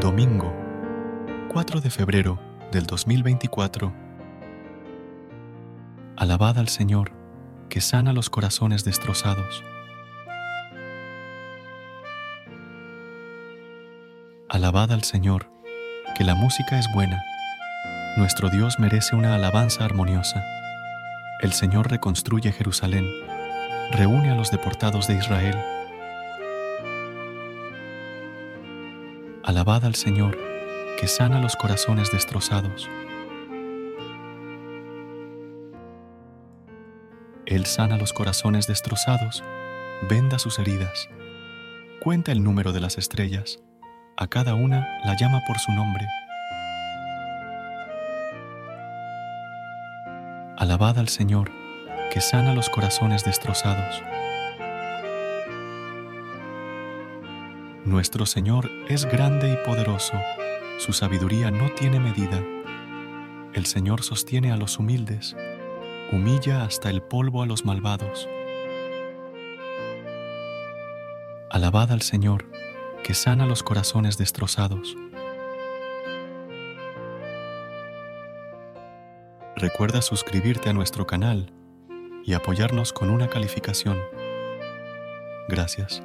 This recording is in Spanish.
Domingo, 4 de febrero del 2024. Alabad al Señor, que sana los corazones destrozados. Alabad al Señor, que la música es buena. Nuestro Dios merece una alabanza armoniosa. El Señor reconstruye Jerusalén, reúne a los deportados de Israel. Alabad al Señor, que sana los corazones destrozados. Él sana los corazones destrozados, venda sus heridas, cuenta el número de las estrellas, a cada una la llama por su nombre. Alabad al Señor, que sana los corazones destrozados. Nuestro Señor es grande y poderoso, su sabiduría no tiene medida. El Señor sostiene a los humildes, humilla hasta el polvo a los malvados. Alabad al Señor, que sana los corazones destrozados. Recuerda suscribirte a nuestro canal y apoyarnos con una calificación. Gracias.